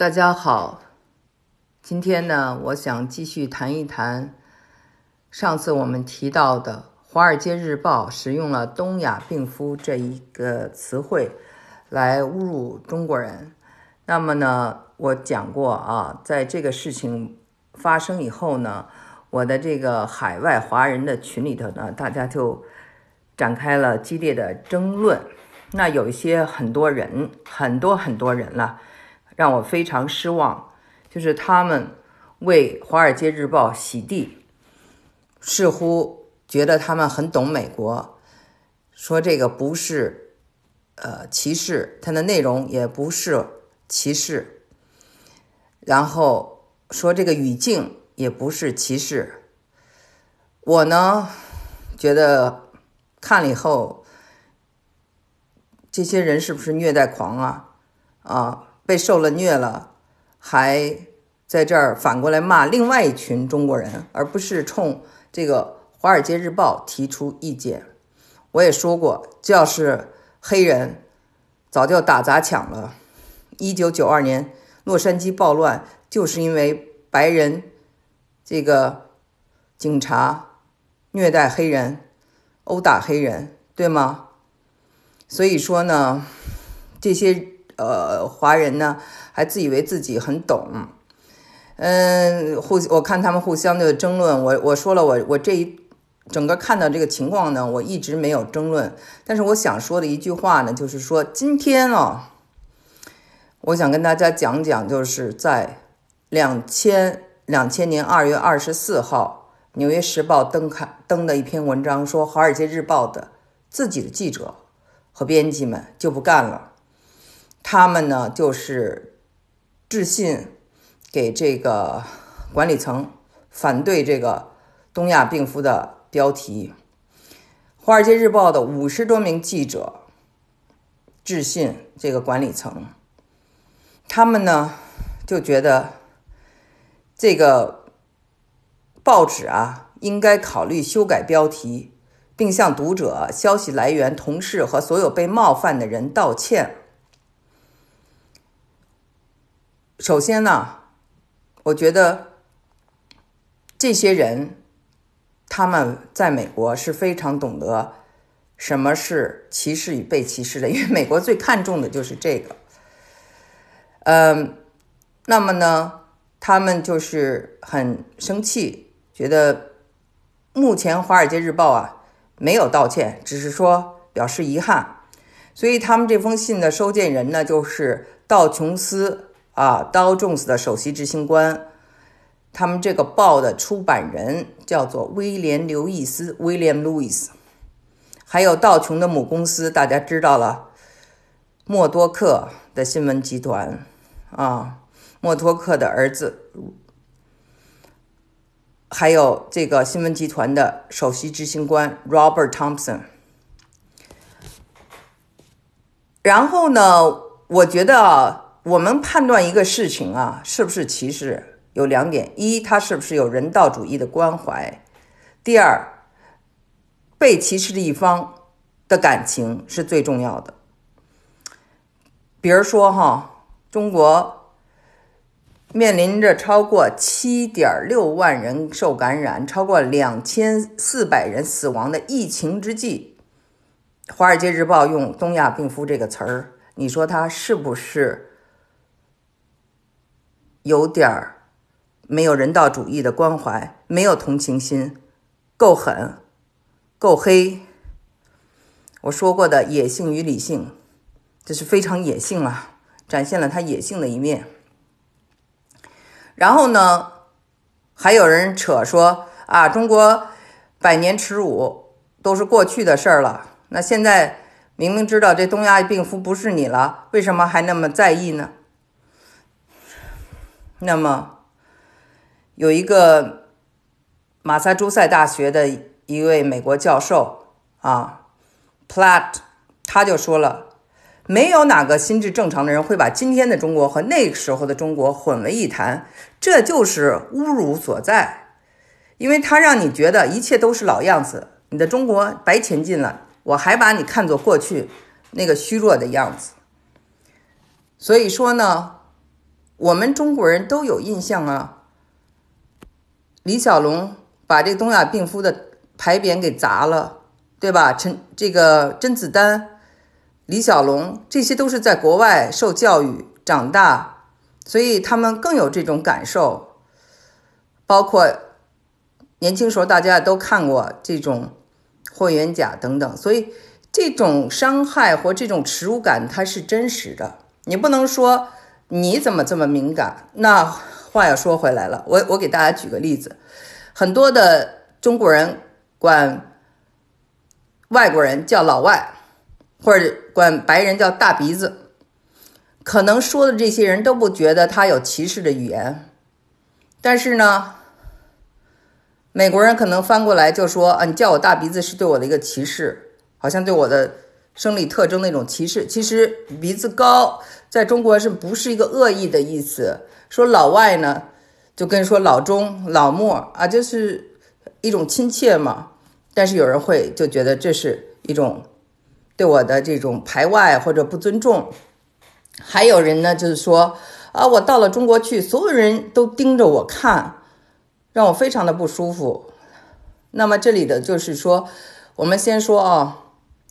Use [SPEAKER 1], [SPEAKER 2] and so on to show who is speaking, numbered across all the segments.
[SPEAKER 1] 大家好，今天呢，我想继续谈一谈上次我们提到的《华尔街日报》使用了“东亚病夫”这一个词汇来侮辱中国人。那么呢，我讲过啊，在这个事情发生以后呢，我的这个海外华人的群里头呢，大家就展开了激烈的争论。那有一些很多人，很多很多人了。让我非常失望，就是他们为《华尔街日报》洗地，似乎觉得他们很懂美国，说这个不是呃歧视，它的内容也不是歧视，然后说这个语境也不是歧视。我呢觉得看了以后，这些人是不是虐待狂啊？啊？被受了虐了，还在这儿反过来骂另外一群中国人，而不是冲这个《华尔街日报》提出意见。我也说过，这要是黑人，早就打砸抢了。一九九二年洛杉矶暴乱，就是因为白人这个警察虐待黑人、殴打黑人，对吗？所以说呢，这些。呃，华人呢还自以为自己很懂，嗯，互我看他们互相的争论，我我说了，我我这一整个看到这个情况呢，我一直没有争论，但是我想说的一句话呢，就是说今天啊，我想跟大家讲讲，就是在两千两千年二月二十四号，《纽约时报》登刊登的一篇文章，说《华尔街日报》的自己的记者和编辑们就不干了。他们呢，就是致信给这个管理层，反对这个东亚病夫的标题。《华尔街日报》的五十多名记者致信这个管理层，他们呢就觉得这个报纸啊应该考虑修改标题，并向读者、消息来源、同事和所有被冒犯的人道歉。首先呢，我觉得这些人他们在美国是非常懂得什么是歧视与被歧视的，因为美国最看重的就是这个。嗯，那么呢，他们就是很生气，觉得目前《华尔街日报》啊没有道歉，只是说表示遗憾，所以他们这封信的收件人呢就是道琼斯。啊，刀 Jones 的首席执行官，他们这个报的出版人叫做威廉·刘易斯 （William Lewis），还有道琼的母公司，大家知道了，默多克的新闻集团啊，默多克的儿子，还有这个新闻集团的首席执行官 Robert Thompson。然后呢，我觉得。我们判断一个事情啊，是不是歧视，有两点：一，他是不是有人道主义的关怀；第二，被歧视的一方的感情是最重要的。比如说哈，中国面临着超过七点六万人受感染、超过两千四百人死亡的疫情之际，《华尔街日报》用“东亚病夫”这个词儿，你说他是不是？有点儿没有人道主义的关怀，没有同情心，够狠，够黑。我说过的野性与理性，这是非常野性啊，展现了他野性的一面。然后呢，还有人扯说啊，中国百年耻辱都是过去的事儿了。那现在明明知道这东亚病夫不是你了，为什么还那么在意呢？那么，有一个马萨诸塞大学的一位美国教授啊，Platt，他就说了，没有哪个心智正常的人会把今天的中国和那个时候的中国混为一谈，这就是侮辱所在，因为他让你觉得一切都是老样子，你的中国白前进了，我还把你看作过去那个虚弱的样子，所以说呢。我们中国人都有印象啊。李小龙把这东亚病夫的牌匾给砸了，对吧？陈这个甄子丹、李小龙，这些都是在国外受教育长大，所以他们更有这种感受。包括年轻时候大家都看过这种霍元甲等等，所以这种伤害或这种耻辱感它是真实的。你不能说你怎么这么敏感？那。话又说回来了，我我给大家举个例子，很多的中国人管外国人叫老外，或者管白人叫大鼻子，可能说的这些人都不觉得他有歧视的语言，但是呢，美国人可能翻过来就说啊，你叫我大鼻子是对我的一个歧视，好像对我的生理特征那种歧视。其实鼻子高在中国是不是一个恶意的意思？说老外呢，就跟说老中、老莫啊，就是一种亲切嘛。但是有人会就觉得这是一种对我的这种排外或者不尊重。还有人呢，就是说啊，我到了中国去，所有人都盯着我看，让我非常的不舒服。那么这里的就是说，我们先说啊。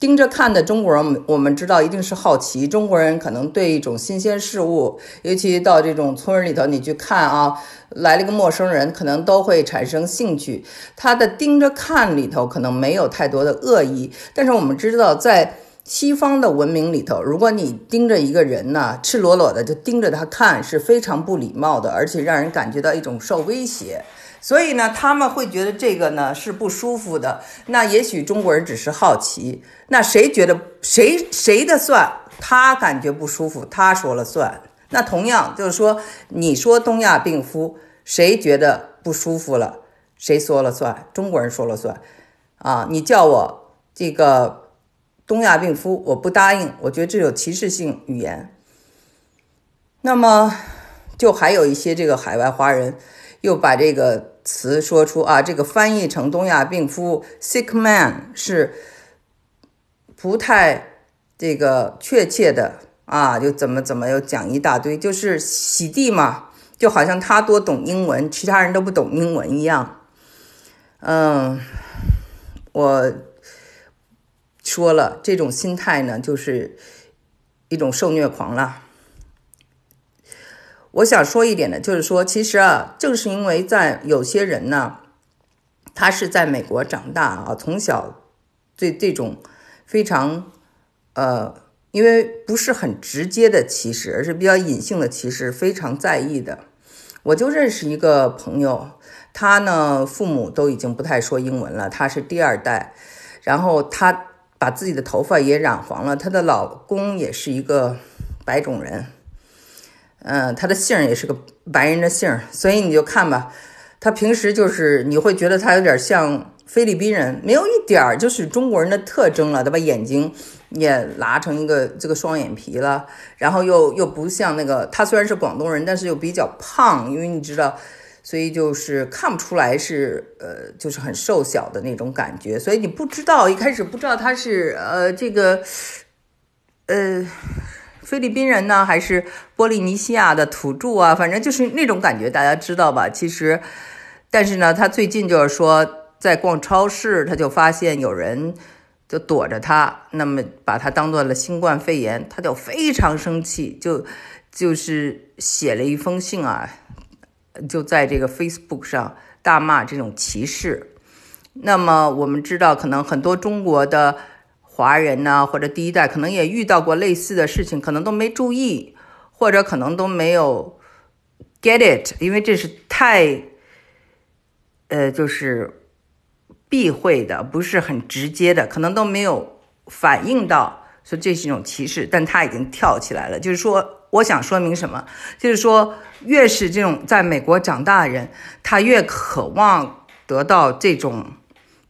[SPEAKER 1] 盯着看的中国人，我们知道一定是好奇。中国人可能对一种新鲜事物，尤其到这种村里头，你去看啊，来了个陌生人，可能都会产生兴趣。他的盯着看里头可能没有太多的恶意，但是我们知道，在西方的文明里头，如果你盯着一个人呢，赤裸裸的就盯着他看，是非常不礼貌的，而且让人感觉到一种受威胁。所以呢，他们会觉得这个呢是不舒服的。那也许中国人只是好奇。那谁觉得谁谁的算？他感觉不舒服，他说了算。那同样就是说，你说东亚病夫，谁觉得不舒服了，谁说了算？中国人说了算。啊，你叫我这个东亚病夫，我不答应。我觉得这有歧视性语言。那么，就还有一些这个海外华人又把这个。词说出啊，这个翻译成东亚病夫 （sick man） 是不太这个确切的啊，就怎么怎么又讲一大堆，就是洗地嘛，就好像他多懂英文，其他人都不懂英文一样。嗯，我说了，这种心态呢，就是一种受虐狂了。我想说一点呢，就是说，其实啊，正是因为在有些人呢，他是在美国长大啊，从小对这种非常呃，因为不是很直接的歧视，而是比较隐性的歧视，非常在意的。我就认识一个朋友，他呢，父母都已经不太说英文了，他是第二代，然后他把自己的头发也染黄了，她的老公也是一个白种人。嗯，他的姓也是个白人的姓，所以你就看吧，他平时就是你会觉得他有点像菲律宾人，没有一点儿就是中国人的特征了，他把？眼睛也拉成一个这个双眼皮了，然后又又不像那个他虽然是广东人，但是又比较胖，因为你知道，所以就是看不出来是呃就是很瘦小的那种感觉，所以你不知道一开始不知道他是呃这个呃。菲律宾人呢，还是波利尼西亚的土著啊？反正就是那种感觉，大家知道吧？其实，但是呢，他最近就是说，在逛超市，他就发现有人就躲着他，那么把他当做了新冠肺炎，他就非常生气，就就是写了一封信啊，就在这个 Facebook 上大骂这种歧视。那么我们知道，可能很多中国的。华人呢，或者第一代可能也遇到过类似的事情，可能都没注意，或者可能都没有 get it，因为这是太，呃，就是避讳的，不是很直接的，可能都没有反应到，说这是一种歧视，但他已经跳起来了。就是说，我想说明什么？就是说，越是这种在美国长大的人，他越渴望得到这种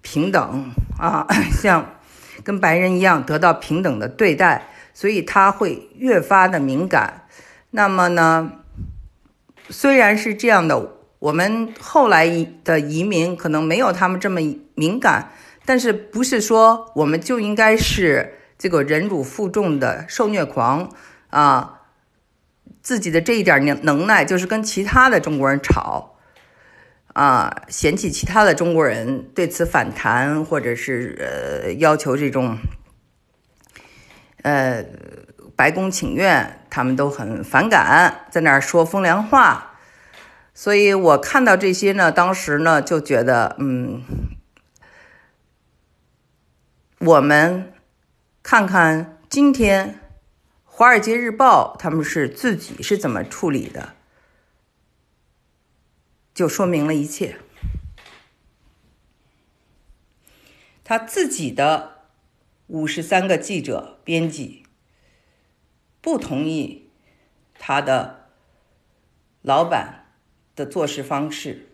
[SPEAKER 1] 平等啊，像。跟白人一样得到平等的对待，所以他会越发的敏感。那么呢，虽然是这样的，我们后来的移民可能没有他们这么敏感，但是不是说我们就应该是这个忍辱负重的受虐狂啊？自己的这一点能能耐，就是跟其他的中国人吵，啊，嫌弃其他的中国人对此反弹，或者是呃要求这种，呃，白宫请愿，他们都很反感，在那儿说风凉话。所以我看到这些呢，当时呢就觉得，嗯，我们看看今天。《华尔街日报》他们是自己是怎么处理的，就说明了一切。他自己的五十三个记者、编辑不同意他的老板的做事方式，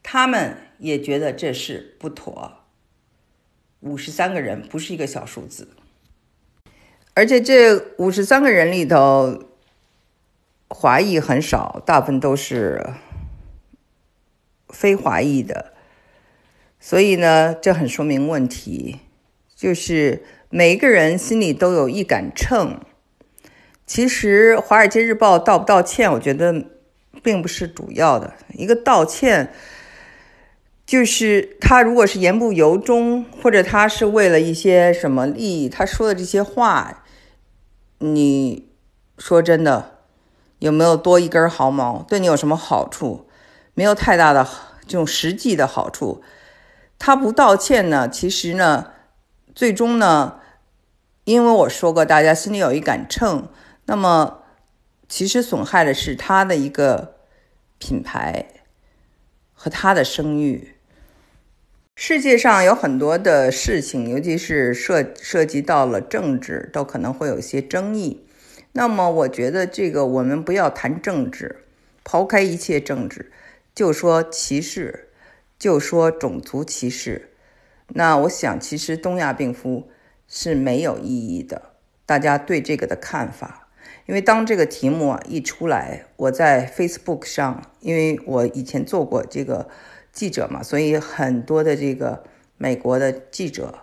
[SPEAKER 1] 他们也觉得这事不妥。五十三个人不是一个小数字。而且这五十三个人里头，华裔很少，大部分都是非华裔的，所以呢，这很说明问题，就是每一个人心里都有一杆秤。其实《华尔街日报》道不道歉，我觉得并不是主要的，一个道歉。就是他如果是言不由衷，或者他是为了一些什么利益，他说的这些话。你说真的，有没有多一根毫毛？对你有什么好处？没有太大的这种实际的好处。他不道歉呢，其实呢，最终呢，因为我说过，大家心里有一杆秤，那么其实损害的是他的一个品牌和他的声誉。世界上有很多的事情，尤其是涉涉及到了政治，都可能会有一些争议。那么，我觉得这个我们不要谈政治，抛开一切政治，就说歧视，就说种族歧视。那我想，其实东亚病夫是没有意义的。大家对这个的看法，因为当这个题目啊一出来，我在 Facebook 上，因为我以前做过这个。记者嘛，所以很多的这个美国的记者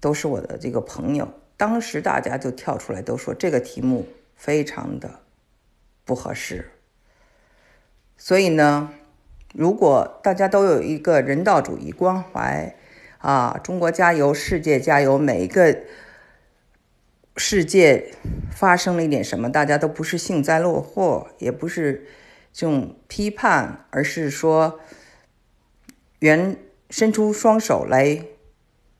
[SPEAKER 1] 都是我的这个朋友。当时大家就跳出来都说这个题目非常的不合适。所以呢，如果大家都有一个人道主义关怀啊，中国加油，世界加油，每一个世界发生了一点什么，大家都不是幸灾乐祸，也不是这种批判，而是说。援伸出双手来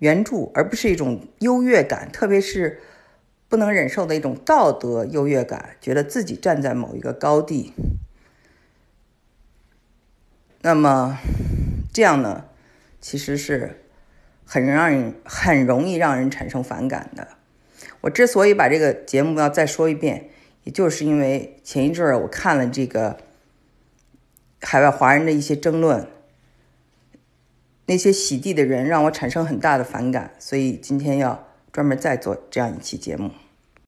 [SPEAKER 1] 援助，而不是一种优越感，特别是不能忍受的一种道德优越感，觉得自己站在某一个高地。那么这样呢，其实是很让人很容易让人产生反感的。我之所以把这个节目要再说一遍，也就是因为前一阵儿我看了这个海外华人的一些争论。那些洗地的人让我产生很大的反感，所以今天要专门再做这样一期节目。